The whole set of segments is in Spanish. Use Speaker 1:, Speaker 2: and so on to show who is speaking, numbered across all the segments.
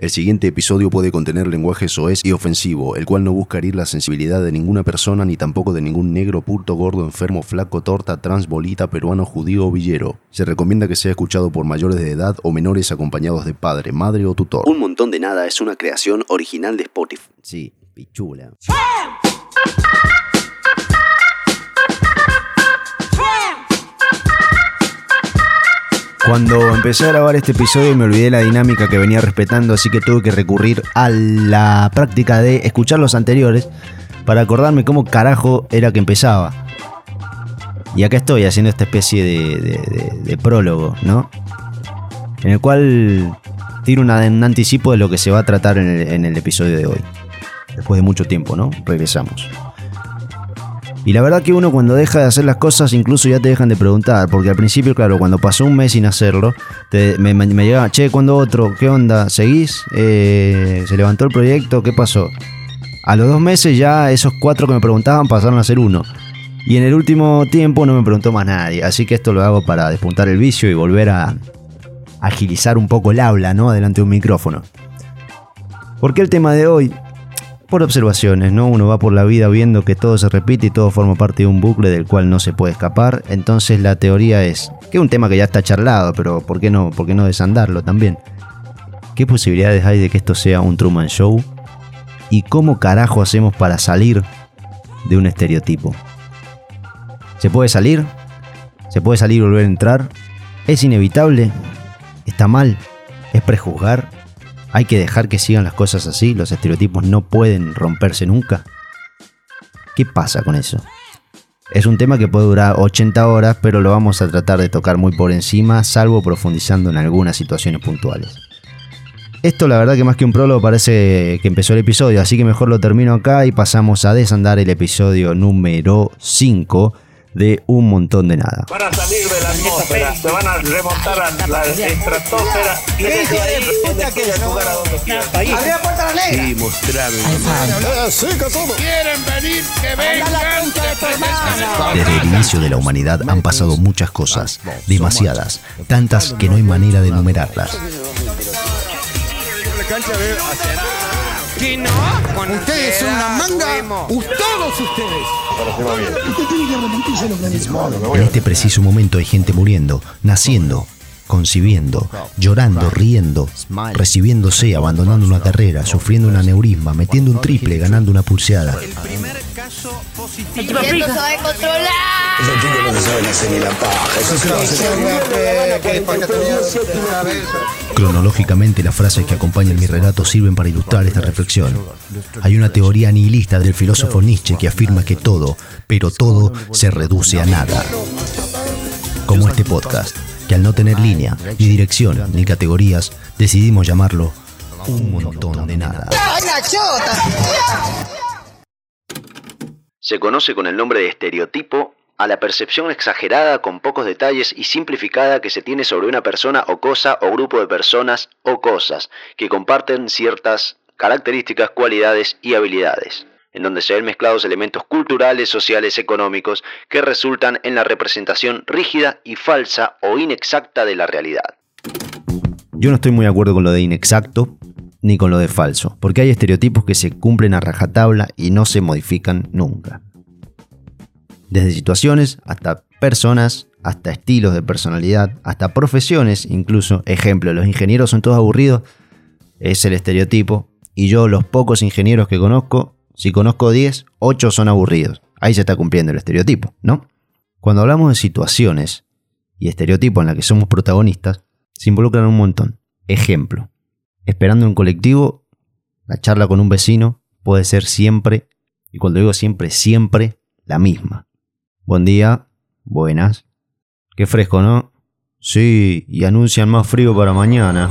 Speaker 1: El siguiente episodio puede contener lenguaje soez y ofensivo, el cual no busca herir la sensibilidad de ninguna persona ni tampoco de ningún negro, puto, gordo, enfermo, flaco, torta, trans, bolita, peruano, judío o villero. Se recomienda que sea escuchado por mayores de edad o menores acompañados de padre, madre o tutor.
Speaker 2: Un montón de nada es una creación original de Spotify.
Speaker 1: Sí, pichula. Cuando empecé a grabar este episodio me olvidé la dinámica que venía respetando, así que tuve que recurrir a la práctica de escuchar los anteriores para acordarme cómo carajo era que empezaba. Y acá estoy haciendo esta especie de, prólogo, ¿no? En el cual tiro un anticipo de lo que se va a tratar en el episodio de hoy. Después de mucho tiempo, ¿no? Regresamos. Y la verdad que uno cuando deja de hacer las cosas incluso ya te dejan de preguntar, porque al principio, claro, cuando pasó un mes sin hacerlo, me, me, llegaba, che, ¿cuándo otro? ¿Qué onda? ¿Seguís? Eh, ¿Se levantó el proyecto? ¿Qué pasó? A los dos meses ya esos cuatro que me preguntaban pasaron a ser uno. Y en el último tiempo no me preguntó más nadie, así que esto lo hago para despuntar el vicio y volver a agilizar un poco el habla, ¿no? Delante de un micrófono. Porque el tema de hoy por observaciones, ¿no? Uno va por la vida viendo que todo se repite y todo forma parte de un bucle del cual no se puede escapar. Entonces la teoría es, que es un tema que ya está charlado, pero ¿por qué no, por qué no desandarlo también? ¿Qué posibilidades hay de que esto sea un Truman Show? ¿Y cómo carajo hacemos para salir de un estereotipo? ¿Se puede salir? ¿Se puede salir y volver a entrar? ¿Es inevitable? ¿Está mal? ¿Es prejuzgar? Hay que dejar que sigan las cosas así, los estereotipos no pueden romperse nunca. ¿Qué pasa con eso? Es un tema que puede durar 80 horas, pero lo vamos a tratar de tocar muy por encima, salvo profundizando en algunas situaciones puntuales. Esto la verdad que más que un prólogo parece que empezó el episodio, así que mejor lo termino acá y pasamos a desandar el episodio número 5 de un montón de nada.
Speaker 3: Van a salir de la atmósfera, se van a remontar a la estratosfera y desde ahí a donde quieran.
Speaker 4: ¡Abrí la puerta a la negra!
Speaker 3: Sí, mostrame.
Speaker 4: ¿Quieren venir? ¡Que vengan!
Speaker 1: Desde el inicio de la humanidad han pasado muchas cosas, demasiadas, tantas que no hay manera de enumerarlas.
Speaker 4: ¿Qué no? Ustedes son una manga. Todos ustedes.
Speaker 1: En este preciso momento hay gente muriendo, naciendo, concibiendo, llorando, riendo, recibiéndose, abandonando una carrera, sufriendo un aneurisma, metiendo un triple, ganando una pulseada.
Speaker 4: El primer caso positivo.
Speaker 5: Esto se va a controlar.
Speaker 2: Esos chicos no se saben hacer ni la paja. Eso
Speaker 1: Cronológicamente, las frases que acompañan mi relato sirven para ilustrar esta reflexión. Hay una teoría nihilista del filósofo Nietzsche que afirma que todo, pero todo, se reduce a nada. Como este podcast, que al no tener línea, ni dirección, ni categorías, decidimos llamarlo un montón de nada.
Speaker 2: Se conoce con el nombre de estereotipo a la percepción exagerada con pocos detalles y simplificada que se tiene sobre una persona o cosa o grupo de personas o cosas que comparten ciertas características, cualidades y habilidades, en donde se ven mezclados elementos culturales, sociales, económicos que resultan en la representación rígida y falsa o inexacta de la realidad.
Speaker 1: Yo no estoy muy de acuerdo con lo de inexacto ni con lo de falso, porque hay estereotipos que se cumplen a rajatabla y no se modifican nunca desde situaciones hasta personas, hasta estilos de personalidad, hasta profesiones incluso. Ejemplo, los ingenieros son todos aburridos, es el estereotipo. Y yo los pocos ingenieros que conozco, si conozco 10, 8 son aburridos. Ahí se está cumpliendo el estereotipo, ¿no? Cuando hablamos de situaciones y estereotipos en las que somos protagonistas, se involucran un montón. Ejemplo, esperando un colectivo, la charla con un vecino puede ser siempre, y cuando digo siempre, siempre, la misma. Buen día, buenas. Qué fresco, ¿no? Sí, y anuncian más frío para mañana.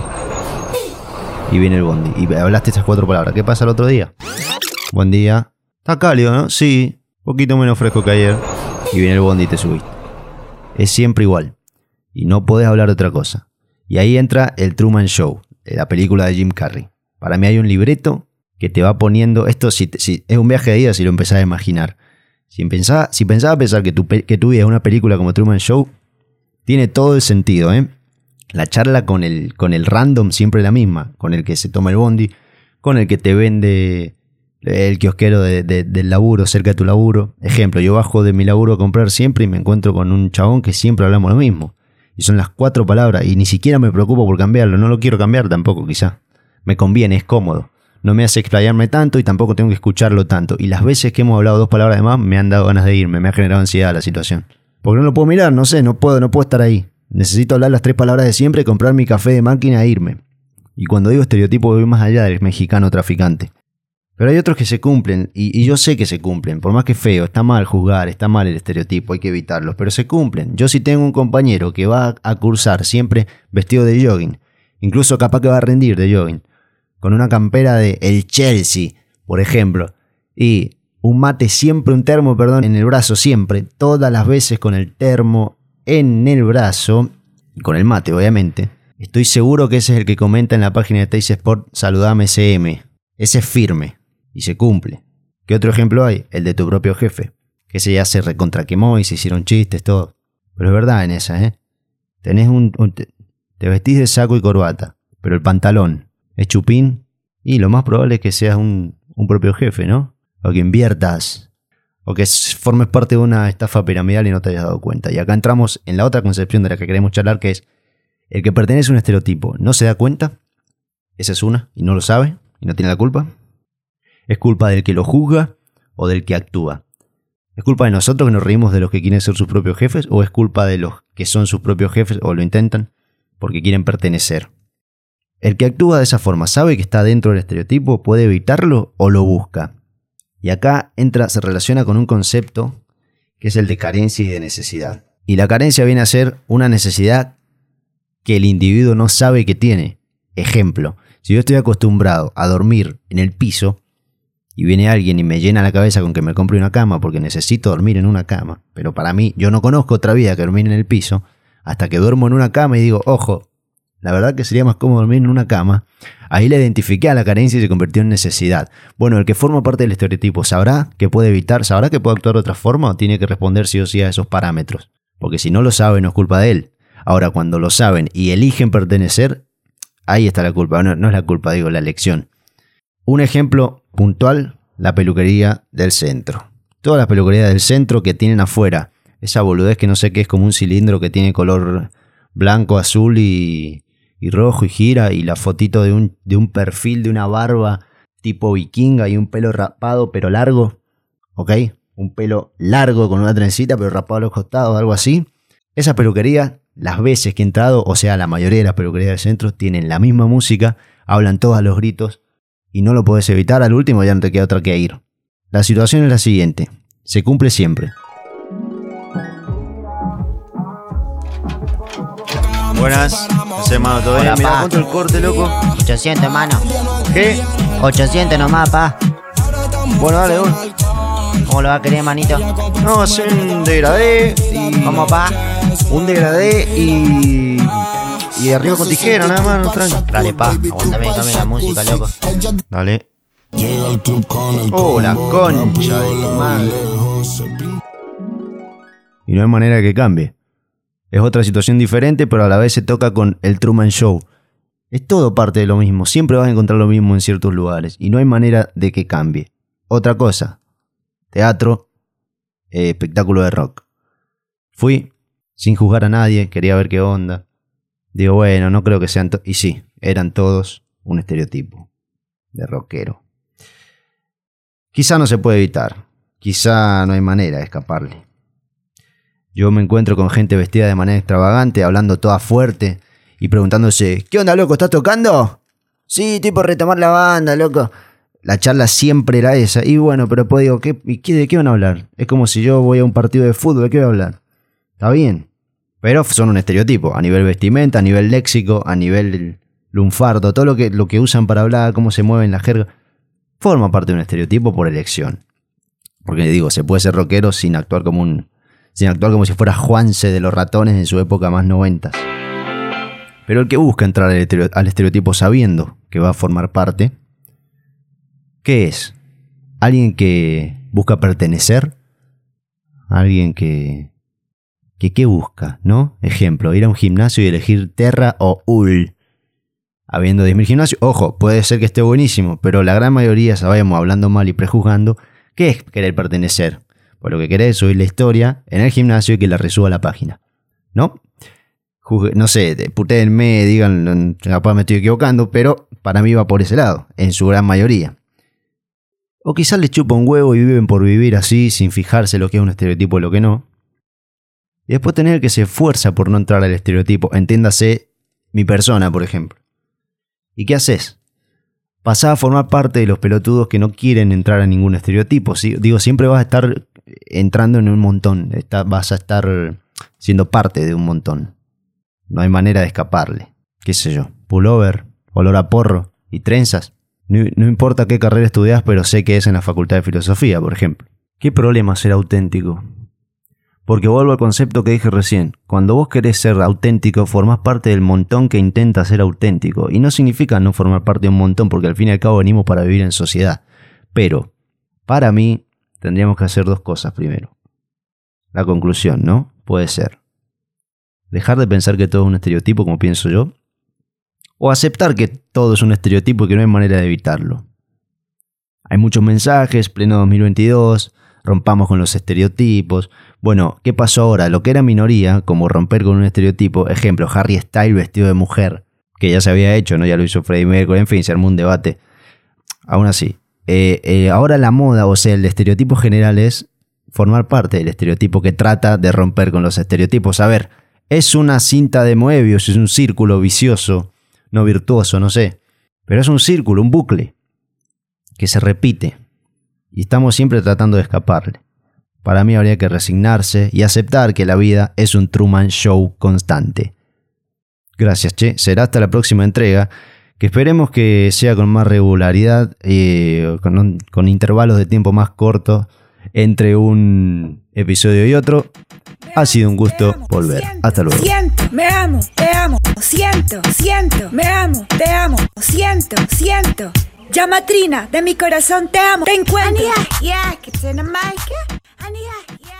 Speaker 1: Y viene el bondi. Y hablaste esas cuatro palabras. ¿Qué pasa el otro día? Buen día. Está cálido, ¿no? Sí, poquito menos fresco que ayer. Y viene el bondi y te subiste. Es siempre igual. Y no podés hablar de otra cosa. Y ahí entra el Truman Show, la película de Jim Carrey. Para mí hay un libreto que te va poniendo. Esto si, es un viaje de ida si lo empezás a imaginar. Si pensaba, si pensaba pensar que tu, vida es una película como Truman Show, tiene todo el sentido, ¿eh? La charla con el, con el random siempre la misma, con el que se toma el bondi, con el que te vende el kiosquero de- de- del laburo, cerca de tu laburo. Ejemplo, yo bajo de mi laburo a comprar siempre y me encuentro con un chabón que siempre hablamos lo mismo. Y son las cuatro palabras y ni siquiera me preocupo por cambiarlo, no lo quiero cambiar tampoco quizá. Me conviene, es cómodo. No me hace explayarme tanto y tampoco tengo que escucharlo tanto. Y las veces que hemos hablado dos palabras de más me han dado ganas de irme, me ha generado ansiedad la situación. Porque no lo puedo mirar, no sé, no puedo, no puedo estar ahí. Necesito hablar las tres palabras de siempre, comprar mi café de máquina e irme. Y cuando digo estereotipo voy más allá del mexicano traficante. Pero hay otros que se cumplen, y, yo sé que se cumplen, por más que feo, está mal juzgar, está mal el estereotipo, hay que evitarlos, pero se cumplen. Yo si tengo un compañero que va a cursar siempre vestido de jogging, incluso capaz que va a rendir de jogging, con una campera de el Chelsea, por ejemplo, y un mate siempre, un termo, perdón, en el brazo siempre, todas las veces con el termo en el brazo, con el mate obviamente, estoy seguro que ese es el que comenta en la página de Teis Sport, saludame CM, ese es firme y se cumple. ¿Qué otro ejemplo hay? El de tu propio jefe, que ese ya se recontraquemó y se hicieron chistes, todo. Pero es verdad en esa, ¿eh? Tenés un, te, te vestís de saco y corbata, pero el pantalón es chupín y lo más probable es que seas un, un propio jefe, ¿no? O que inviertas, o que formes parte de una estafa piramidal y no te hayas dado cuenta. Y acá entramos en la otra concepción de la que queremos charlar, que es el que pertenece a un estereotipo, ¿no se da cuenta? Esa es una, y no lo sabe, y no tiene la culpa. ¿Es culpa del que lo juzga o del que actúa? ¿Es culpa de nosotros que nos reímos de los que quieren ser sus propios jefes o es culpa de los que son sus propios jefes o lo intentan porque quieren pertenecer? El que actúa de esa forma sabe que está dentro del estereotipo, puede evitarlo o lo busca. Y acá entra, se relaciona con un concepto que es el de carencia y de necesidad. Y la carencia viene a ser una necesidad que el individuo no sabe que tiene. Ejemplo, si yo estoy acostumbrado a dormir en el piso y viene alguien y me llena la cabeza con que me compre una cama porque necesito dormir en una cama, pero para mí yo no conozco otra vida que dormir en el piso, hasta que duermo en una cama y digo, ojo, la verdad que sería más cómodo dormir en una cama, ahí le identifiqué a la carencia y se convirtió en necesidad. Bueno, el que forma parte del estereotipo sabrá que puede evitar, sabrá que puede actuar de otra forma o tiene que responder sí o sí a esos parámetros. Porque si no lo sabe, no es culpa de él. Ahora, cuando lo saben y eligen pertenecer, ahí está la culpa. No, no es la culpa, digo, la elección. Un ejemplo puntual, la peluquería del centro. Todas las peluquerías del centro que tienen afuera esa boludez que no sé qué es como un cilindro que tiene color blanco, azul y, y rojo y gira y la fotito de un, de un perfil de una barba tipo vikinga y un pelo rapado pero largo, ¿ok? Un pelo largo con una trencita pero rapado a los costados, algo así. Esa peluquería, las veces que he entrado, o sea, la mayoría de las peluquerías del centro tienen la misma música, hablan todos los gritos y no lo puedes evitar, al último ya no te queda otra que ir. La situación es la siguiente, se cumple siempre. Buenas, no mano, ¿todo bien? Mira. ¿cuánto el corte, loco?
Speaker 5: 800, hermano.
Speaker 1: ¿Qué?
Speaker 5: 800 nomás, pa.
Speaker 1: Bueno, dale, dale.
Speaker 5: ¿Cómo lo va a querer, manito?
Speaker 1: No, hacer un degradé y...
Speaker 5: ¿Cómo, pa?
Speaker 1: Un degradé y... Y arriba con tijera, nada más, no tranqui.
Speaker 5: Dale, pa. Aguantame, dame la música, loco.
Speaker 1: Dale. Oh, la concha de tu madre. Y no hay manera que cambie. Es otra situación diferente, pero a la vez se toca con el Truman Show. Es todo parte de lo mismo, siempre vas a encontrar lo mismo en ciertos lugares y no hay manera de que cambie. Otra cosa, teatro, eh, espectáculo de rock. Fui sin juzgar a nadie, quería ver qué onda. Digo, bueno, no creo que sean... to- Y sí, eran todos un estereotipo de rockero. Quizá no se puede evitar, quizá no hay manera de escaparle. Yo me encuentro con gente vestida de manera extravagante, hablando toda fuerte y preguntándose, ¿qué onda, loco? ¿Estás tocando? Sí, tipo retomar la banda, loco. La charla siempre era esa. Y bueno, pero después digo, ¿qué, y qué- ¿de qué van a hablar? Es como si yo voy a un partido de fútbol, ¿de qué voy a hablar? Está bien. Pero son un estereotipo, a nivel vestimenta, a nivel léxico, a nivel lunfardo, todo lo que, lo que usan para hablar, cómo se mueven la jerga, forma parte de un estereotipo por elección. Porque digo, se puede ser rockero sin actuar como un. sin actuar como si fuera Juanse de los ratones en su época más noventas. Pero el que busca entrar al estereo- al estereotipo sabiendo que va a formar parte, ¿qué es? ¿Alguien que busca pertenecer? ¿Alguien que que qué busca, ¿no? Ejemplo, ir a un gimnasio y elegir Terra o UL. Habiendo 10.000 gimnasios, ojo, puede ser que esté buenísimo, pero la gran mayoría, sabemos, hablando mal y prejuzgando, ¿qué es querer pertenecer? Pues lo que querés es subir la historia en el gimnasio y que la resuba a la página, ¿no? no sé, putéenme, digan, capaz me estoy equivocando, pero para mí va por ese lado, en su gran mayoría. O quizás les chupa un huevo y viven por vivir así, sin fijarse lo que es un estereotipo y lo que no. Y después tener que se esfuerza por no entrar al estereotipo, entiéndase mi persona, por ejemplo. ¿Y qué haces? Pasás a formar parte de los pelotudos que no quieren entrar a ningún estereotipo. Digo, siempre vas a estar entrando en un montón, vas a estar siendo parte de un montón. No hay manera de escaparle. ¿Qué sé yo? Pullover, olor a porro y trenzas. No, importa qué carrera estudias, pero sé que es en la Facultad de Filosofía, por ejemplo. ¿Qué problema ser auténtico? Porque vuelvo al concepto que dije recién. Cuando vos querés ser auténtico, formás parte del montón que intenta ser auténtico. Y no significa no formar parte de un montón, porque al fin y al cabo venimos para vivir en sociedad. Pero, para mí, tendríamos que hacer dos cosas primero. La conclusión, ¿no? Puede ser dejar de pensar que todo es un estereotipo como pienso yo, o aceptar que todo es un estereotipo y que no hay manera de evitarlo. Hay muchos mensajes, pleno 2022, rompamos con los estereotipos. Bueno, ¿qué pasó ahora? Lo que era minoría, como romper con un estereotipo, ejemplo, Harry Styles vestido de mujer, que ya se había hecho, ¿no? Ya lo hizo Freddie Mercury, en fin, se armó un debate. Aún así, eh, eh, ahora la moda, o sea, el estereotipo general es formar parte del estereotipo que trata de romper con los estereotipos. A ver, es una cinta de Moebius, es un círculo vicioso, no virtuoso, no sé. Pero es un círculo, un bucle, que se repite. Y estamos siempre tratando de escaparle. Para mí habría que resignarse y aceptar que la vida es un Truman Show constante. Gracias, Che. Será hasta la próxima entrega, que esperemos que sea con más regularidad, y eh, con, intervalos de tiempo más cortos entre un episodio y otro. Ha sido un gusto volver. Hasta luego.
Speaker 6: Siento, me amo, te amo, siento, siento, me amo, te amo, siento, siento. Ya Matrina, de mi corazón te amo. Te encuentro. Ania, yeah, que tiene Mike. Ania, yeah.